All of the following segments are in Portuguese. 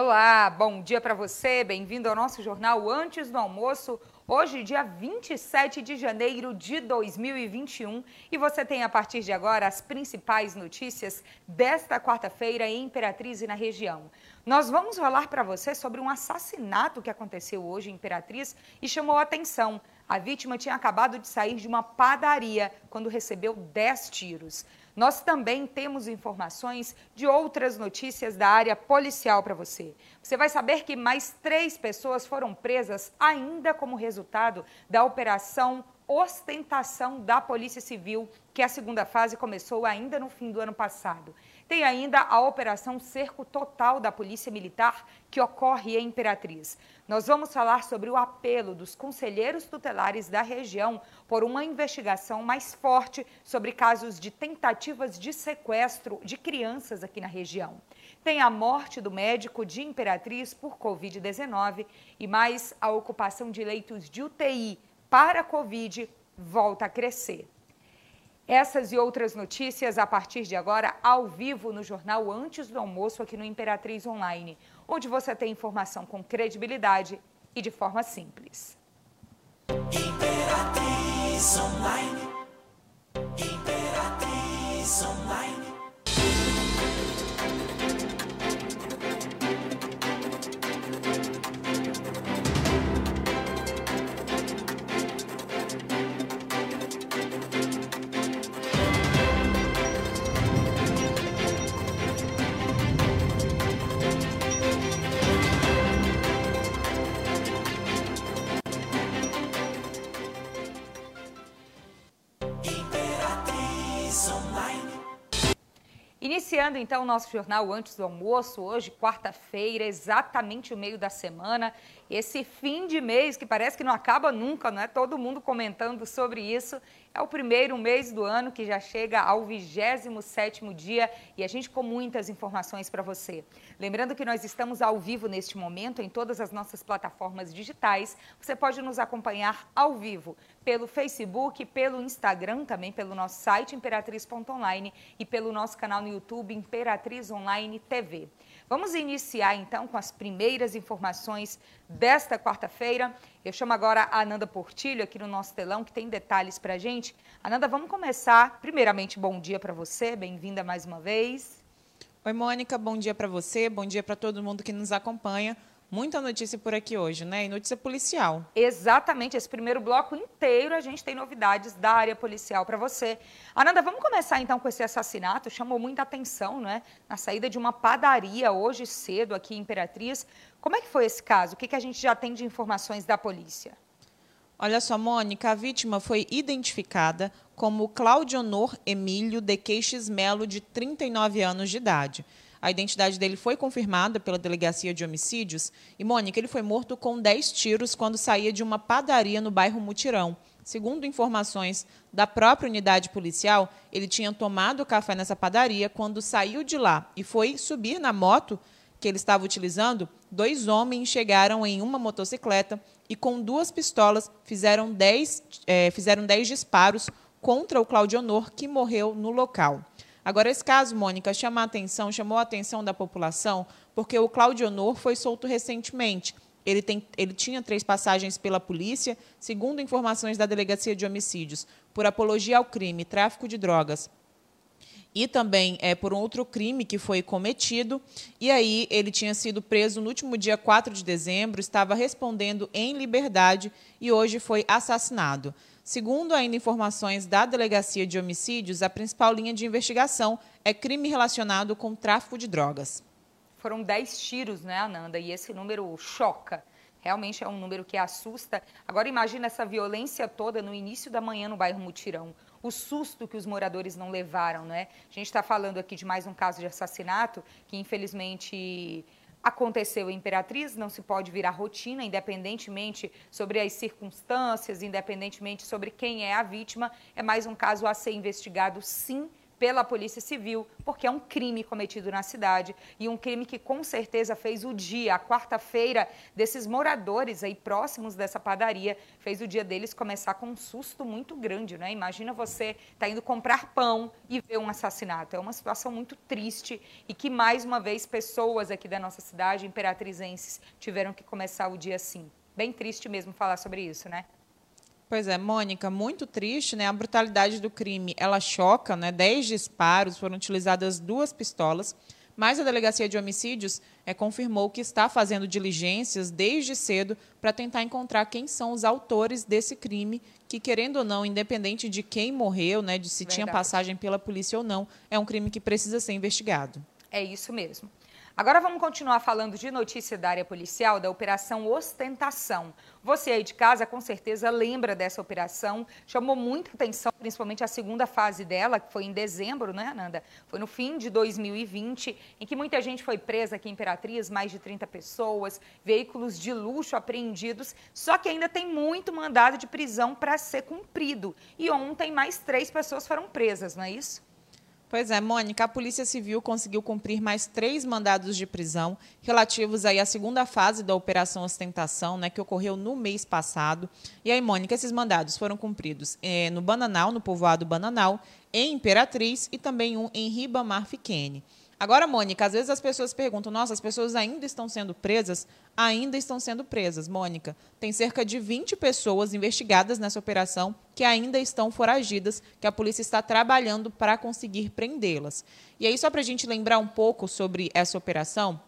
Olá, bom dia para você. Bem-vindo ao nosso jornal Antes do Almoço. Hoje, dia 27 de janeiro de 2021, e você tem a partir de agora as principais notícias desta quarta-feira em Imperatriz e na região. Nós vamos falar para você sobre um assassinato que aconteceu hoje em Imperatriz e chamou a atenção. A vítima tinha acabado de sair de uma padaria quando recebeu 10 tiros. Nós também temos informações de outras notícias da área policial para você. Você vai saber que mais três pessoas foram presas ainda como resultado da operação ostentação da Polícia Civil, que a segunda fase começou ainda no fim do ano passado. Tem ainda a Operação Cerco Total da Polícia Militar, que ocorre em Imperatriz. Nós vamos falar sobre o apelo dos conselheiros tutelares da região por uma investigação mais forte sobre casos de tentativas de sequestro de crianças aqui na região. Tem a morte do médico de Imperatriz por Covid-19 e mais a ocupação de leitos de UTI para Covid volta a crescer. Essas e outras notícias a partir de agora, ao vivo no jornal Antes do Almoço, aqui no Imperatriz Online, onde você tem informação com credibilidade e de forma simples. Imperatriz Online. Imperatriz Iniciando então o nosso jornal antes do almoço, hoje, quarta-feira, exatamente o meio da semana, esse fim de mês que parece que não acaba nunca, não é? Todo mundo comentando sobre isso. É o primeiro mês do ano que já chega ao 27º dia e a gente com muitas informações para você. Lembrando que nós estamos ao vivo neste momento em todas as nossas plataformas digitais. Você pode nos acompanhar ao vivo pelo Facebook, pelo Instagram, também pelo nosso site imperatriz.online e pelo nosso canal no YouTube Imperatriz Online TV. Vamos iniciar então com as primeiras informações desta quarta-feira. Eu chamo agora a Ananda Portilho aqui no nosso telão, que tem detalhes para a gente. Ananda, vamos começar. Primeiramente, bom dia para você, bem-vinda mais uma vez. Oi, Mônica, bom dia para você, bom dia para todo mundo que nos acompanha. Muita notícia por aqui hoje, né? E notícia policial. Exatamente. Esse primeiro bloco inteiro a gente tem novidades da área policial para você. Ananda, vamos começar então com esse assassinato. Chamou muita atenção, né? Na saída de uma padaria hoje cedo aqui em Imperatriz. Como é que foi esse caso? O que, que a gente já tem de informações da polícia? Olha só, Mônica, a vítima foi identificada como Claudionor Emílio de Queixes Melo, de 39 anos de idade. A identidade dele foi confirmada pela Delegacia de Homicídios. E, Mônica, ele foi morto com 10 tiros quando saía de uma padaria no bairro Mutirão. Segundo informações da própria unidade policial, ele tinha tomado café nessa padaria quando saiu de lá e foi subir na moto que ele estava utilizando. Dois homens chegaram em uma motocicleta e, com duas pistolas, fizeram 10, é, fizeram 10 disparos contra o Claudionor, que morreu no local. Agora, esse caso, Mônica, chama a atenção, chamou a atenção da população, porque o Claudio Honor foi solto recentemente. Ele, tem, ele tinha três passagens pela polícia, segundo informações da Delegacia de Homicídios, por apologia ao crime, tráfico de drogas, e também é, por um outro crime que foi cometido. E aí ele tinha sido preso no último dia 4 de dezembro, estava respondendo em liberdade e hoje foi assassinado. Segundo ainda informações da Delegacia de Homicídios, a principal linha de investigação é crime relacionado com tráfico de drogas. Foram 10 tiros, né, Ananda? E esse número choca. Realmente é um número que assusta. Agora imagina essa violência toda no início da manhã no bairro Mutirão. O susto que os moradores não levaram, né? A gente está falando aqui de mais um caso de assassinato que infelizmente aconteceu em Imperatriz, não se pode virar rotina, independentemente sobre as circunstâncias, independentemente sobre quem é a vítima. É mais um caso a ser investigado, sim, pela Polícia Civil, porque é um crime cometido na cidade e um crime que com certeza fez o dia, a quarta-feira desses moradores aí próximos dessa padaria, fez o dia deles começar com um susto muito grande, né? Imagina você tá indo comprar pão e ver um assassinato. É uma situação muito triste e que mais uma vez pessoas aqui da nossa cidade, imperatrizenses, tiveram que começar o dia assim. Bem triste mesmo falar sobre isso, né? Pois é, Mônica, muito triste, né? A brutalidade do crime, ela choca, né? Dez disparos, foram utilizadas duas pistolas, mas a Delegacia de Homicídios é, confirmou que está fazendo diligências desde cedo para tentar encontrar quem são os autores desse crime, que, querendo ou não, independente de quem morreu, né, de se Verdade. tinha passagem pela polícia ou não, é um crime que precisa ser investigado. É isso mesmo. Agora vamos continuar falando de notícia da área policial, da Operação Ostentação. Você aí de casa com certeza lembra dessa operação, chamou muita atenção, principalmente a segunda fase dela, que foi em dezembro, né, Ananda? Foi no fim de 2020, em que muita gente foi presa aqui em Imperatriz, mais de 30 pessoas, veículos de luxo apreendidos, só que ainda tem muito mandado de prisão para ser cumprido. E ontem mais três pessoas foram presas, não é isso? Pois é, Mônica, a Polícia Civil conseguiu cumprir mais três mandados de prisão relativos aí à segunda fase da Operação Ostentação, né, que ocorreu no mês passado. E aí, Mônica, esses mandados foram cumpridos eh, no Bananal, no povoado Bananal, em Imperatriz e também um em Ribamar Fiquene. Agora, Mônica, às vezes as pessoas perguntam: nossa, as pessoas ainda estão sendo presas? Ainda estão sendo presas, Mônica. Tem cerca de 20 pessoas investigadas nessa operação que ainda estão foragidas, que a polícia está trabalhando para conseguir prendê-las. E aí, só para a gente lembrar um pouco sobre essa operação,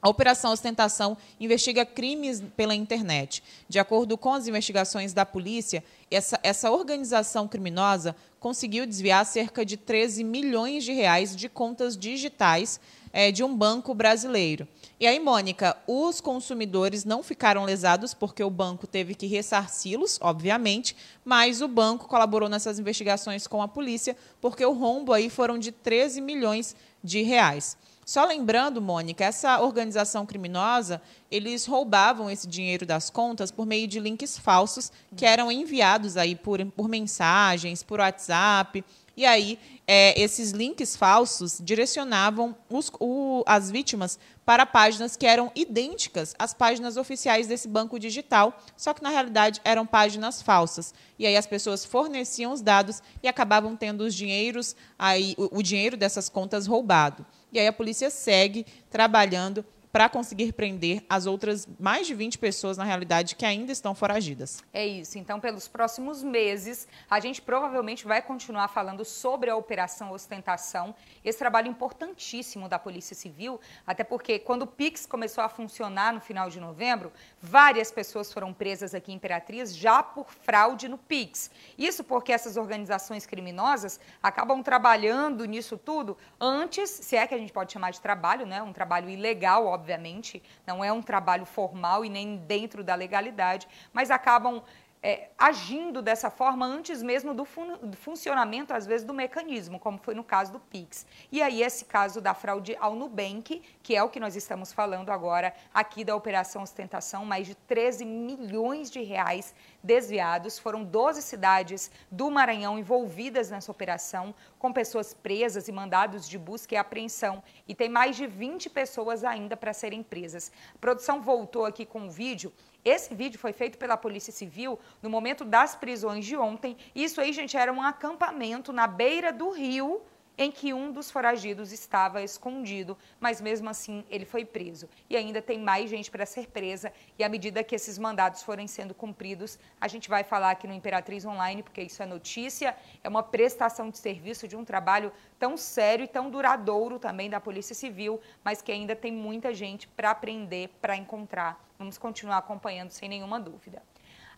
a Operação Ostentação investiga crimes pela internet. De acordo com as investigações da polícia, essa, essa organização criminosa conseguiu desviar cerca de 13 milhões de reais de contas digitais é, de um banco brasileiro. E aí, Mônica, os consumidores não ficaram lesados porque o banco teve que ressarci-los, obviamente, mas o banco colaborou nessas investigações com a polícia porque o rombo aí foram de 13 milhões de reais. Só lembrando, Mônica, essa organização criminosa, eles roubavam esse dinheiro das contas por meio de links falsos que eram enviados aí por, por mensagens, por WhatsApp. E aí, é, esses links falsos direcionavam os, o, as vítimas para páginas que eram idênticas às páginas oficiais desse banco digital, só que na realidade eram páginas falsas. E aí as pessoas forneciam os dados e acabavam tendo os dinheiros, aí, o, o dinheiro dessas contas roubado. E aí a polícia segue trabalhando para conseguir prender as outras mais de 20 pessoas, na realidade, que ainda estão foragidas. É isso. Então, pelos próximos meses, a gente provavelmente vai continuar falando sobre a Operação Ostentação, esse trabalho importantíssimo da Polícia Civil, até porque quando o PIX começou a funcionar no final de novembro, várias pessoas foram presas aqui em Imperatriz já por fraude no PIX. Isso porque essas organizações criminosas acabam trabalhando nisso tudo antes, se é que a gente pode chamar de trabalho, né? Um trabalho ilegal, obviamente, não é um trabalho formal e nem dentro da legalidade, mas acabam é, agindo dessa forma antes mesmo do, fun do, funcionamento, às vezes, do mecanismo, como foi no caso do PIX. E aí, esse caso da fraude ao Nubank, que é o que nós estamos falando agora aqui da Operação Ostentação, mais de 13 milhões de reais desviados. Foram 12 cidades do Maranhão envolvidas nessa operação, com pessoas presas e mandados de busca e apreensão. E tem mais de 20 pessoas ainda para serem presas. A produção voltou aqui com um vídeo esse vídeo foi feito pela Polícia Civil no momento das prisões de ontem. Isso aí, gente, era um acampamento na beira do rio em que um dos foragidos estava escondido, mas mesmo assim ele foi preso. E ainda tem mais gente para ser presa, e à medida que esses mandados forem sendo cumpridos, a gente vai falar aqui no Imperatriz Online, porque isso é notícia, é uma prestação de serviço de um trabalho tão sério e tão duradouro também da Polícia Civil, mas que ainda tem muita gente para aprender, para encontrar. Vamos continuar acompanhando sem nenhuma dúvida.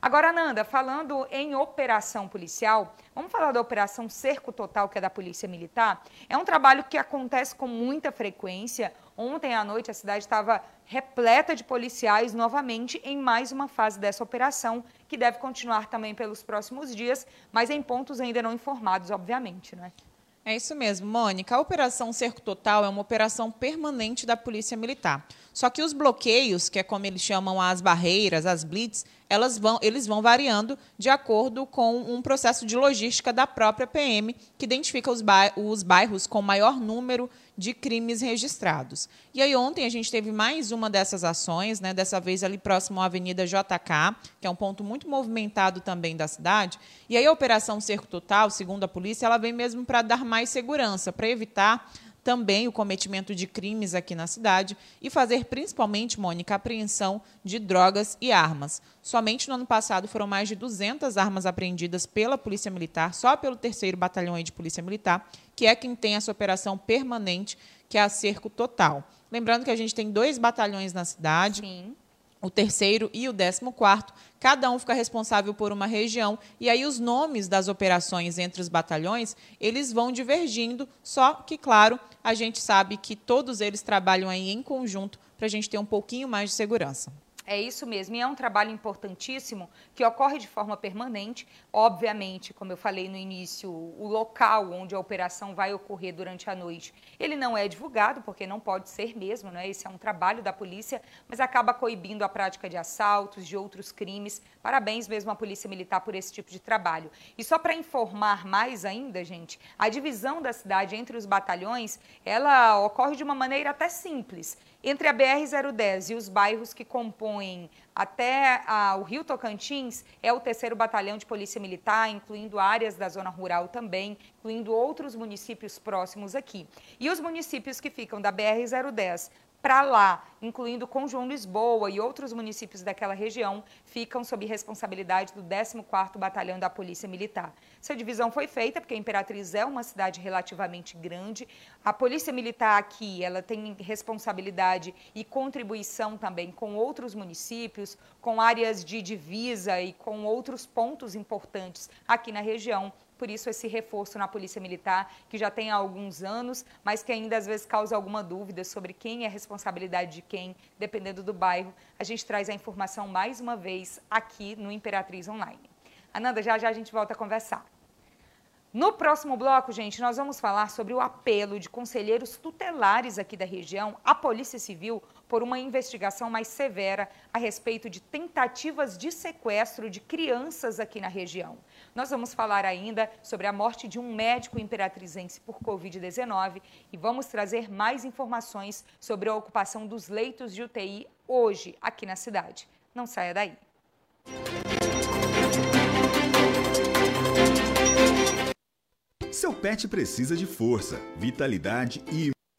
Agora, Nanda, falando em operação policial, vamos falar da operação Cerco Total, que é da Polícia Militar. É um trabalho que acontece com muita frequência. Ontem à noite a cidade estava repleta de policiais novamente em mais uma fase dessa operação, que deve continuar também pelos próximos dias, mas em pontos ainda não informados, obviamente, né? É isso mesmo, Mônica. A Operação Cerco Total é uma operação permanente da Polícia Militar. Só que os bloqueios, que é como eles chamam as barreiras, as blitz, elas vão, eles vão variando de acordo com um processo de logística da própria PM, que identifica os bairros com maior número de crimes registrados. E aí ontem a gente teve mais uma dessas ações, né, dessa vez ali próximo à Avenida JK, que é um ponto muito movimentado também da cidade. E aí a Operação Cerco Total, segundo a polícia, ela vem mesmo para dar mais segurança, para evitar também o cometimento de crimes aqui na cidade e fazer principalmente, Mônica, apreensão de drogas e armas. Somente no ano passado foram mais de 200 armas apreendidas pela Polícia Militar, só pelo terceiro batalhão de Polícia Militar, que é quem tem essa operação permanente, que é a cerco total. Lembrando que a gente tem dois batalhões na cidade. Sim o terceiro e o décimo quarto, cada um fica responsável por uma região, e aí os nomes das operações entre os batalhões, eles vão divergindo, só que, claro, a gente sabe que todos eles trabalham aí em conjunto para a gente ter um pouquinho mais de segurança. É isso mesmo, e é um trabalho importantíssimo que ocorre de forma permanente. Obviamente, como eu falei no início, o local onde a operação vai ocorrer durante a noite, ele não é divulgado, porque não pode ser mesmo, né? Esse é um trabalho da polícia, mas acaba coibindo a prática de assaltos, de outros crimes. Parabéns mesmo à Polícia Militar por esse tipo de trabalho. E só para informar mais ainda, gente, a divisão da cidade entre os batalhões, ela ocorre de uma maneira até simples. Entre a BR-010 e os bairros que compõem até a, o Rio Tocantins, é o terceiro batalhão de Polícia Militar, incluindo áreas da zona rural também, incluindo outros municípios próximos aqui. E os municípios que ficam da BR-010 para lá, incluindo com João Lisboa e outros municípios daquela região, ficam sob responsabilidade do 14º Batalhão da Polícia Militar. Essa divisão foi feita porque a Imperatriz é uma cidade relativamente grande. A Polícia Militar aqui, ela tem responsabilidade e contribuição também com outros municípios, com áreas de divisa e com outros pontos importantes aqui na região por isso esse reforço na Polícia Militar, que já tem há alguns anos, mas que ainda às vezes causa alguma dúvida sobre quem é responsabilidade de quem, dependendo do bairro. A gente traz a informação mais uma vez aqui no Imperatriz Online. Ananda, já já a gente volta a conversar. No próximo bloco, gente, nós vamos falar sobre o apelo de conselheiros tutelares aqui da região à Polícia Civil por uma investigação mais severa a respeito de tentativas de sequestro de crianças aqui na região. Nós vamos falar ainda sobre a morte de um médico imperatrizense por Covid-19 e vamos trazer mais informações sobre a ocupação dos leitos de UTI hoje aqui na cidade. Não saia daí. Seu pet precisa de força, vitalidade e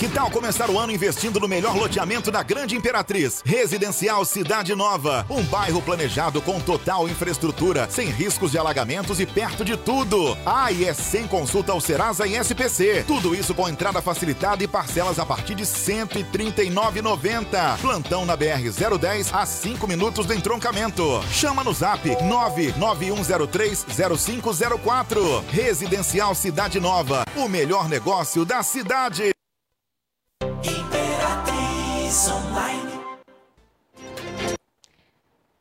Que tal começar o ano investindo no melhor loteamento da Grande Imperatriz? Residencial Cidade Nova. Um bairro planejado com total infraestrutura, sem riscos de alagamentos e perto de tudo. Ah, e é sem consulta ao Serasa e SPC. Tudo isso com entrada facilitada e parcelas a partir de R$ 139,90. Plantão na BR-010 a 5 minutos do entroncamento. Chama no zap 991030504. Residencial Cidade Nova. O melhor negócio da cidade.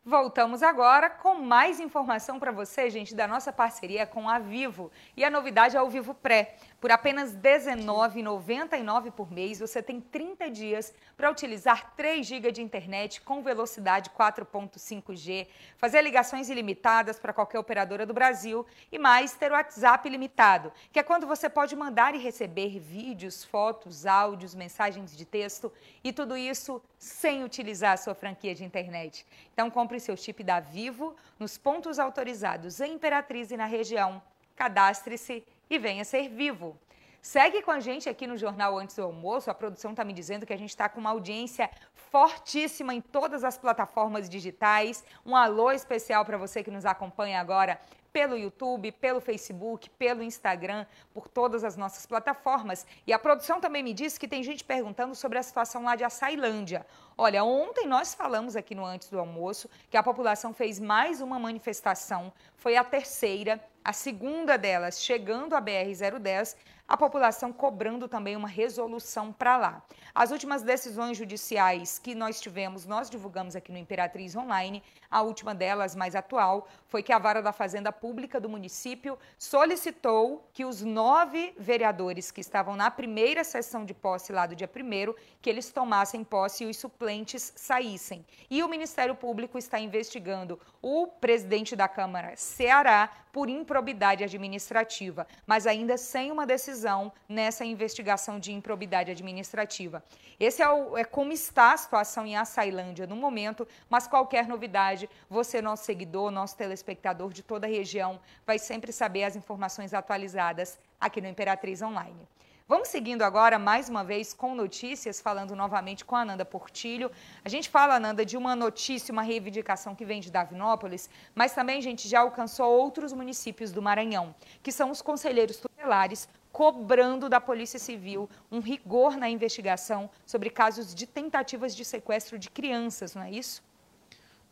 Voltamos agora com mais informação para você, gente, da nossa parceria com a Vivo. E a novidade é o Vivo Pré. Por apenas R$19,99 por mês, você tem 30 dias para utilizar 3 GB de internet com velocidade 4.5G, fazer ligações ilimitadas para qualquer operadora do Brasil e mais ter o WhatsApp ilimitado, que é quando você pode mandar e receber vídeos, fotos, áudios, mensagens de texto e tudo isso sem utilizar a sua franquia de internet. Então compre seu chip da Vivo nos pontos autorizados em Imperatriz e na região. Cadastre-se e venha ser vivo. Segue com a gente aqui no Jornal Antes do Almoço. A produção está me dizendo que a gente está com uma audiência fortíssima em todas as plataformas digitais. Um alô especial para você que nos acompanha agora pelo YouTube, pelo Facebook, pelo Instagram, por todas as nossas plataformas. E a produção também me disse que tem gente perguntando sobre a situação lá de Açailândia. Olha, ontem nós falamos aqui no Antes do Almoço que a população fez mais uma manifestação, foi a terceira, a segunda delas chegando à BR-010, a população cobrando também uma resolução para lá. As últimas decisões judiciais que nós tivemos, nós divulgamos aqui no Imperatriz Online, a última delas, mais atual, foi que a Vara da Fazenda Pública do município solicitou que os nove vereadores que estavam na primeira sessão de posse lá do dia primeiro, que eles tomassem posse e os suplentes saíssem. E o Ministério Público está investigando o presidente da Câmara, Ceará, por improbidade administrativa, mas ainda sem uma decisão nessa investigação de improbidade administrativa. Esse é, o, é como está a situação em Açailândia no momento, mas qualquer novidade, você, nosso seguidor, nosso telespectador de toda a região, vai sempre saber as informações atualizadas aqui no Imperatriz Online. Vamos seguindo agora, mais uma vez, com notícias, falando novamente com a Ananda Portilho. A gente fala, Ananda, de uma notícia, uma reivindicação que vem de Davinópolis, mas também gente já alcançou outros municípios do Maranhão, que são os conselheiros tutelares cobrando da Polícia Civil um rigor na investigação sobre casos de tentativas de sequestro de crianças, não é isso?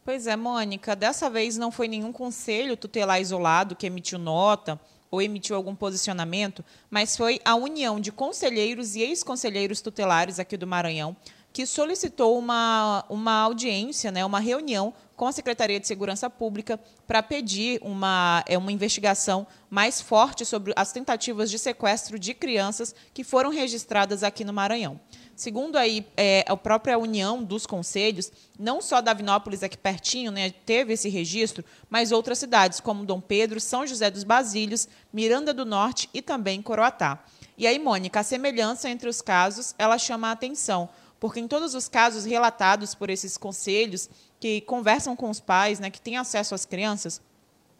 Pois é, Mônica, dessa vez não foi nenhum conselho tutelar isolado que emitiu nota ou emitiu algum posicionamento, mas foi a união de conselheiros e ex-conselheiros tutelares aqui do Maranhão que solicitou uma, uma audiência, né, uma reunião com a Secretaria de Segurança Pública para pedir uma, é, uma investigação mais forte sobre as tentativas de sequestro de crianças que foram registradas aqui no Maranhão. Segundo aí, é, a própria união dos conselhos, não só Davinópolis aqui pertinho né, teve esse registro, mas outras cidades, como Dom Pedro, São José dos Basílios, Miranda do Norte e também Coroatá. E aí, Mônica, a semelhança entre os casos, ela chama a atenção, porque em todos os casos relatados por esses conselhos, que conversam com os pais, né, que têm acesso às crianças,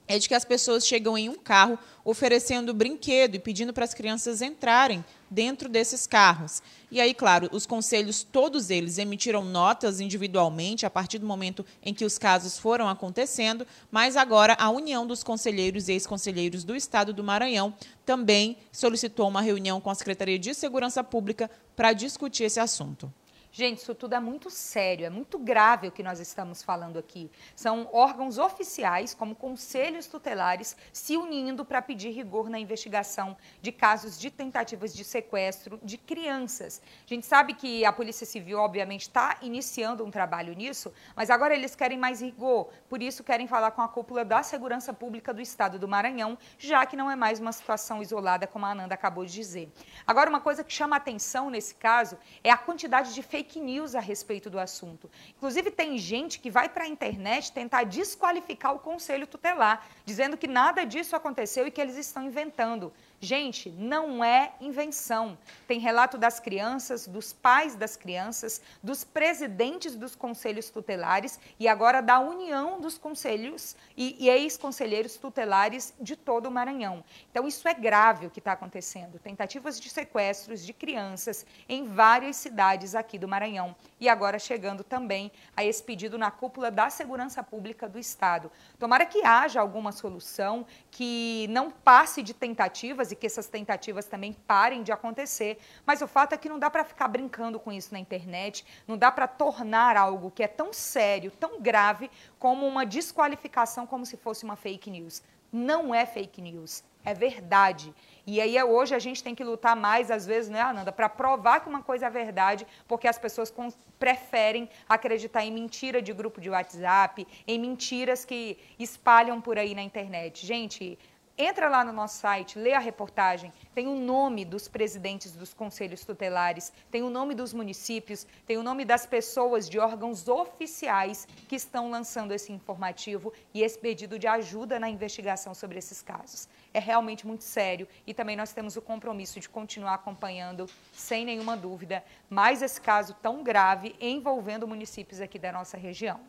é de que as pessoas chegam em um carro oferecendo brinquedo e pedindo para as crianças entrarem dentro desses carros. E aí, claro, os conselhos, todos eles emitiram notas individualmente a partir do momento em que os casos foram acontecendo, mas agora a União dos Conselheiros e Ex-Conselheiros do Estado do Maranhão também solicitou uma reunião com a Secretaria de Segurança Pública para discutir esse assunto. Gente, isso tudo é muito sério, é muito grave o que nós estamos falando aqui. São órgãos oficiais, como conselhos tutelares, se unindo para pedir rigor na investigação de casos de tentativas de sequestro de crianças. A gente sabe que a Polícia Civil, obviamente, está iniciando um trabalho nisso, mas agora eles querem mais rigor, por isso querem falar com a cúpula da Segurança Pública do Estado do Maranhão, já que não é mais uma situação isolada, como a Ananda acabou de dizer. Agora, uma coisa que chama atenção nesse caso é a quantidade de fake fake news a respeito do assunto. Inclusive, tem gente que vai para a internet tentar desqualificar o conselho tutelar, dizendo que nada disso aconteceu e que eles estão inventando. Gente, não é invenção. Tem relato das crianças, dos pais das crianças, dos presidentes dos conselhos tutelares e agora da união dos conselhos e, e ex-conselheiros tutelares de todo o Maranhão. Então, isso é grave o que está acontecendo. Tentativas de sequestros de crianças em várias cidades aqui do Maranhão. E agora chegando também a esse pedido na cúpula da Segurança Pública do Estado. Tomara que haja alguma solução que não passe de tentativas e que essas tentativas também parem de acontecer. Mas o fato é que não dá para ficar brincando com isso na internet, não dá para tornar algo que é tão sério, tão grave, como uma desqualificação, como se fosse uma fake news. Não é fake news, é verdade. E aí hoje a gente tem que lutar mais, às vezes, né, Ananda, para provar que uma coisa é verdade, porque as pessoas preferem acreditar em mentira de grupo de WhatsApp, em mentiras que espalham por aí na internet. Gente, Entra lá no nosso site, lê a reportagem, tem o nome dos presidentes dos conselhos tutelares, tem o nome dos municípios, tem o nome das pessoas de órgãos oficiais que estão lançando esse informativo e esse pedido de ajuda na investigação sobre esses casos. É realmente muito sério e também nós temos o compromisso de continuar acompanhando, sem nenhuma dúvida, mais esse caso tão grave envolvendo municípios aqui da nossa região.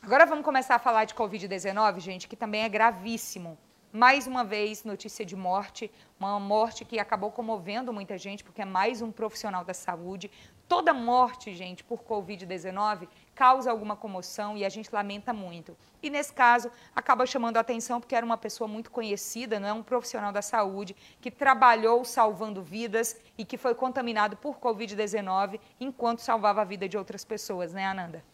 Agora vamos começar a falar de Covid-19, gente, que também é gravíssimo. Mais uma vez, notícia de morte, uma morte que acabou comovendo muita gente, porque é mais um profissional da saúde. Toda morte, gente, por Covid-19 causa alguma comoção e a gente lamenta muito. E nesse caso, acaba chamando a atenção porque era uma pessoa muito conhecida, não é um profissional da saúde, que trabalhou salvando vidas e que foi contaminado por Covid-19 enquanto salvava a vida de outras pessoas, né, Ananda?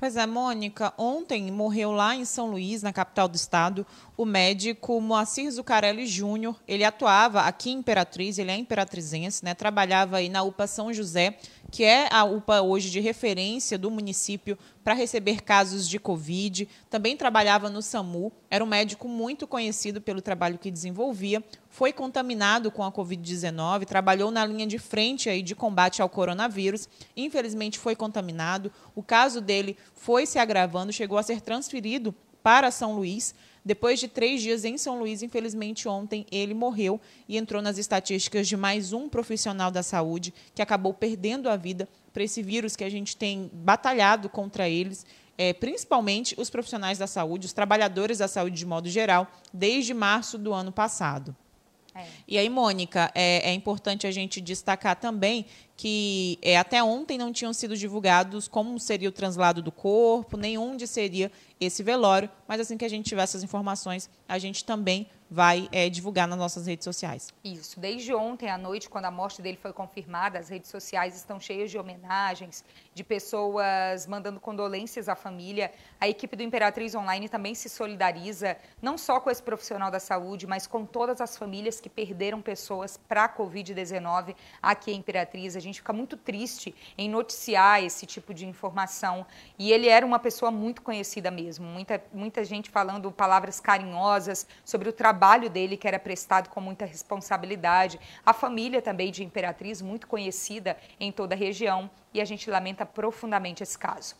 Pois é, Mônica, ontem morreu lá em São Luís, na capital do estado, o médico Moacir Zucarelli Júnior. Ele atuava aqui em Imperatriz, ele é imperatrizense, né? Trabalhava aí na UPA São José, que é a UPA hoje de referência do município para receber casos de Covid. Também trabalhava no SAMU, era um médico muito conhecido pelo trabalho que desenvolvia. Foi contaminado com a Covid-19, trabalhou na linha de frente aí de combate ao coronavírus. Infelizmente foi contaminado. O caso dele foi se agravando, chegou a ser transferido para São Luís. Depois de três dias em São Luís, infelizmente ontem ele morreu e entrou nas estatísticas de mais um profissional da saúde que acabou perdendo a vida para esse vírus que a gente tem batalhado contra eles, é, principalmente os profissionais da saúde, os trabalhadores da saúde de modo geral, desde março do ano passado. É. E aí, Mônica, é, é, importante a gente destacar também que é, até ontem não tinham sido divulgados como seria o translado do corpo, nem onde seria esse velório, mas assim que a gente tiver essas informações, a gente também vai é, divulgar nas nossas redes sociais. Isso. Desde ontem à noite, quando a morte dele foi confirmada, as redes sociais estão cheias de homenagens, de pessoas mandando condolências à família. A equipe do Imperatriz Online também se solidariza, não só com esse profissional da saúde, mas com todas as famílias que perderam pessoas para a Covid-19 aqui em Imperatriz. A gente fica muito triste em noticiar esse tipo de informação. E ele era uma pessoa muito conhecida mesmo. Muita, muita gente falando palavras carinhosas sobre o trabalho dele, que era prestado com muita responsabilidade. A família também de Imperatriz, muito conhecida em toda a região, e a gente lamenta profundamente esse caso.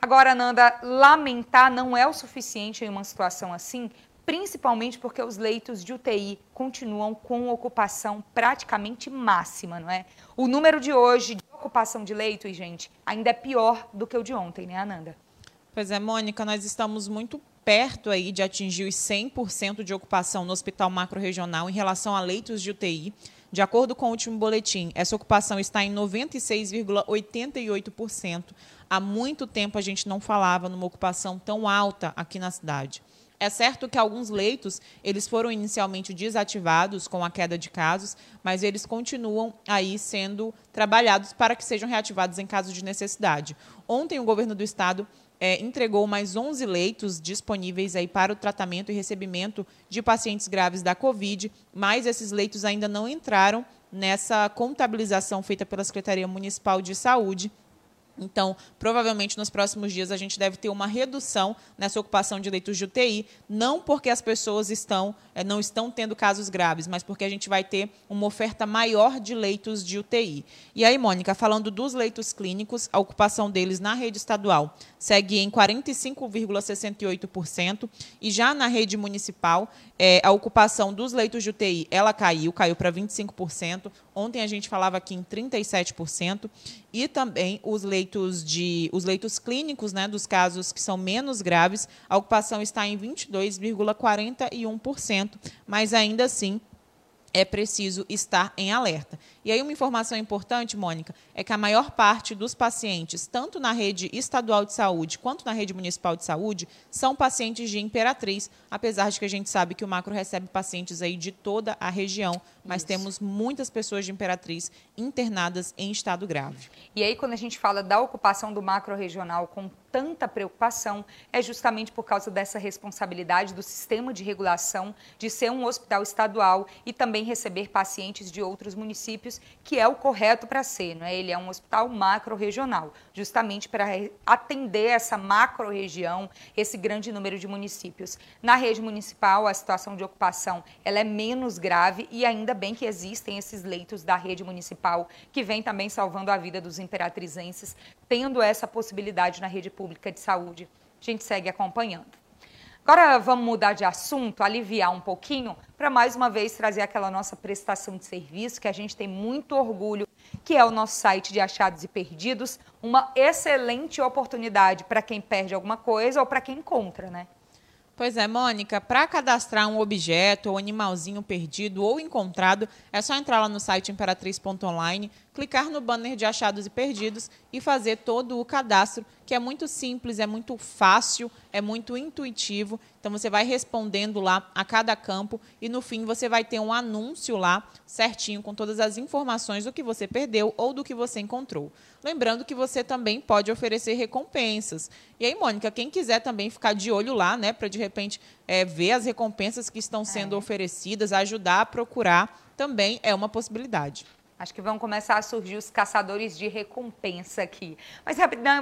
Agora, Nanda, lamentar não é o suficiente em uma situação assim, principalmente porque os leitos de UTI continuam com ocupação praticamente máxima, não é? O número de hoje de ocupação de leitos, gente, ainda é pior do que o de ontem, né, Ananda? Pois é, Mônica, nós estamos muito perto aí de atingir os 100% de ocupação no hospital macro-regional em relação a leitos de UTI. De acordo com o último boletim, essa ocupação está em 96,88%. Há muito tempo a gente não falava numa ocupação tão alta aqui na cidade. É certo que alguns leitos eles foram inicialmente desativados com a queda de casos, mas eles continuam aí sendo trabalhados para que sejam reativados em caso de necessidade. Ontem o governo do estado é, entregou mais 11 leitos disponíveis aí para o tratamento e recebimento de pacientes graves da Covid, mas esses leitos ainda não entraram nessa contabilização feita pela Secretaria Municipal de Saúde então, provavelmente nos próximos dias a gente deve ter uma redução nessa ocupação de leitos de UTI, não porque as pessoas estão, é, não estão tendo casos graves, mas porque a gente vai ter uma oferta maior de leitos de UTI. E aí, Mônica, falando dos leitos clínicos, a ocupação deles na rede estadual segue em 45,68% e já na rede municipal é, a ocupação dos leitos de UTI ela caiu, caiu para 25%. Ontem a gente falava aqui em 37% e também os leitos de os leitos clínicos, né, dos casos que são menos graves, a ocupação está em 22,41%, mas ainda assim é preciso estar em alerta. E aí uma informação importante, Mônica, é que a maior parte dos pacientes, tanto na rede estadual de saúde quanto na rede municipal de saúde, são pacientes de Imperatriz, apesar de que a gente sabe que o Macro recebe pacientes aí de toda a região, mas Isso. temos muitas pessoas de Imperatriz internadas em estado grave. E aí quando a gente fala da ocupação do macro regional com tanta preocupação é justamente por causa dessa responsabilidade do sistema de regulação de ser um hospital estadual e também receber pacientes de outros municípios que é o correto para ser, não é? Ele é um hospital macro-regional, justamente para atender essa macro-região, esse grande número de municípios. Na rede municipal, a situação de ocupação ela é menos grave e ainda bem que existem esses leitos da rede municipal que vem também salvando a vida dos imperatrizenses, tendo essa possibilidade na rede pública de saúde. A gente segue acompanhando. Agora vamos mudar de assunto, aliviar um pouquinho, para mais uma vez trazer aquela nossa prestação de serviço que a gente tem muito orgulho, que é o nosso site de achados e perdidos, uma excelente oportunidade para quem perde alguma coisa ou para quem encontra, né? Pois é, Mônica, para cadastrar um objeto ou animalzinho perdido ou encontrado, é só entrar lá no site imperatriz.online, clicar no banner de achados e perdidos e fazer todo o cadastro, que é muito simples, é muito fácil, é muito intuitivo. Então você vai respondendo lá a cada campo e no fim você vai ter um anúncio lá certinho com todas as informações do que você perdeu ou do que você encontrou. Lembrando que você também pode oferecer recompensas. E aí, Mônica, quem quiser também ficar de olho lá, né, para de repente é, ver as recompensas que estão sendo é. oferecidas, ajudar a procurar, também é uma possibilidade. Acho que vão começar a surgir os caçadores de recompensa aqui. Mas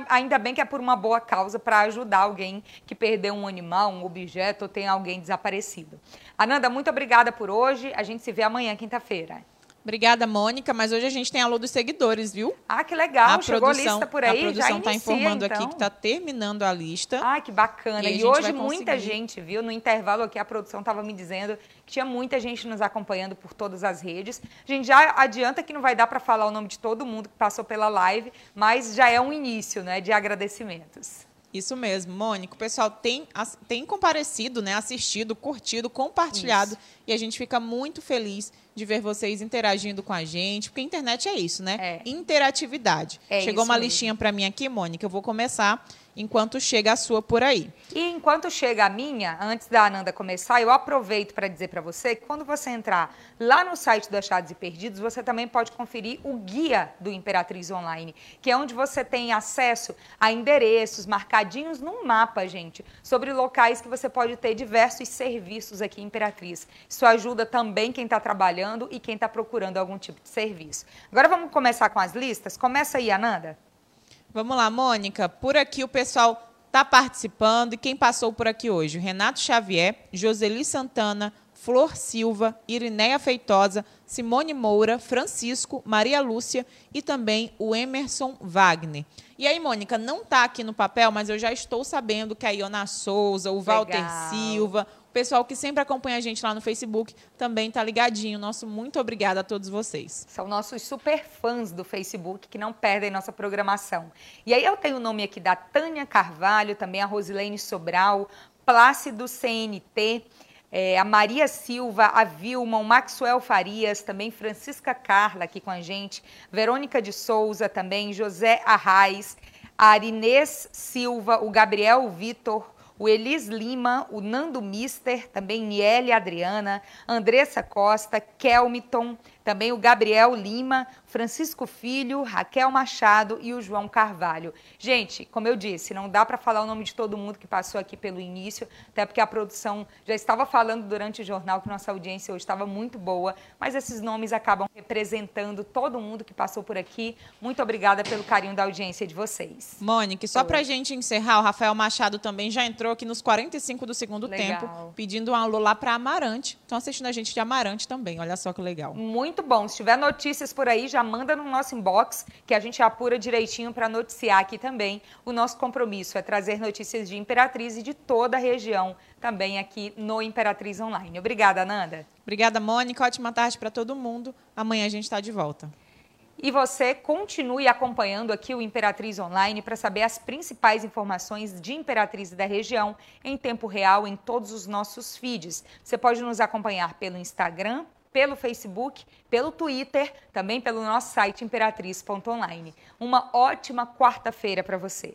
ainda bem que é por uma boa causa para ajudar alguém que perdeu um animal, um objeto ou tem alguém desaparecido. Ananda, muito obrigada por hoje. A gente se vê amanhã, quinta-feira. Obrigada, Mônica. Mas hoje a gente tem alô dos seguidores, viu? Ah, que legal. A Chegou produção, a lista por aí. A produção está informando então. aqui que está terminando a lista. Ah, que bacana. E, e hoje muita gente, viu? No intervalo aqui a produção estava me dizendo que tinha muita gente nos acompanhando por todas as redes. A gente já adianta que não vai dar para falar o nome de todo mundo que passou pela live, mas já é um início, né, de agradecimentos. Isso mesmo, Mônica. O pessoal tem, tem comparecido, né, assistido, curtido, compartilhado. Isso. E a gente fica muito feliz de ver vocês interagindo com a gente, porque a internet é isso, né? É. Interatividade. É Chegou uma mesmo. listinha para mim aqui, Mônica. Eu vou começar enquanto chega a sua por aí. E enquanto chega a minha, antes da Ananda começar, eu aproveito para dizer para você que quando você entrar lá no site do Achados e Perdidos, você também pode conferir o guia do Imperatriz Online, que é onde você tem acesso a endereços marcadinhos num mapa, gente, sobre locais que você pode ter diversos serviços aqui em Imperatriz. Isso ajuda também quem está trabalhando e quem está procurando algum tipo de serviço. Agora vamos começar com as listas? Começa aí, Ananda. Vamos lá, Mônica. Por aqui o pessoal está participando. E quem passou por aqui hoje? Renato Xavier, Joseli Santana, Flor Silva, Irineia Feitosa, Simone Moura, Francisco, Maria Lúcia e também o Emerson Wagner. E aí, Mônica, não está aqui no papel, mas eu já estou sabendo que a Iona Souza, o Walter Legal. Silva, pessoal que sempre acompanha a gente lá no Facebook também está ligadinho. Nosso muito obrigada a todos vocês. São nossos super fãs do Facebook que não perdem nossa programação. E aí eu tenho o nome aqui da Tânia Carvalho, também a Rosilene Sobral, Plácido CNT, é, a Maria Silva, a Vilma, o Maxwell Farias, também Francisca Carla aqui com a gente, Verônica de Souza também, José Arraes, a Arinês Silva, o Gabriel Vitor, o Elis Lima, o Nando Mister, também Niele Adriana, Andressa Costa, Kelmiton, também o Gabriel Lima, Francisco Filho, Raquel Machado e o João Carvalho. Gente, como eu disse, não dá para falar o nome de todo mundo que passou aqui pelo início, até porque a produção já estava falando durante o jornal que nossa audiência hoje estava muito boa, mas esses nomes acabam representando todo mundo que passou por aqui. Muito obrigada pelo carinho da audiência de vocês. Mônica, só para a gente encerrar, o Rafael Machado também já entrou aqui nos 45 do segundo legal. tempo, pedindo um alô lá para Amarante. Estão assistindo a gente de Amarante também, olha só que legal. Muito muito bom. Se tiver notícias por aí, já manda no nosso inbox, que a gente apura direitinho para noticiar aqui também. O nosso compromisso é trazer notícias de Imperatriz e de toda a região também aqui no Imperatriz Online. Obrigada, Nanda. Obrigada, Mônica. Ótima tarde para todo mundo. Amanhã a gente está de volta. E você continue acompanhando aqui o Imperatriz Online para saber as principais informações de Imperatriz e da região em tempo real em todos os nossos feeds. Você pode nos acompanhar pelo Instagram, pelo Facebook, pelo Twitter, também pelo nosso site imperatriz.online. Uma ótima quarta-feira para você.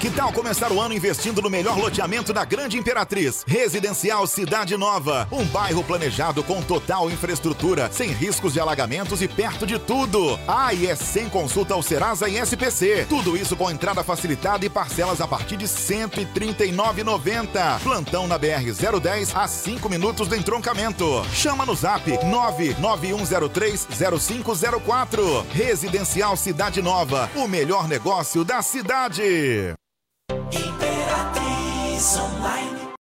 Que tal começar o ano investindo no melhor loteamento da Grande Imperatriz? Residencial Cidade Nova. Um bairro planejado com total infraestrutura, sem riscos de alagamentos e perto de tudo. Ah, e é sem consulta ao Serasa e SPC. Tudo isso com entrada facilitada e parcelas a partir de R$ 139,90. Plantão na BR-010 a 5 minutos do entroncamento. Chama no zap 991030504. Residencial Cidade Nova. O melhor negócio da cidade.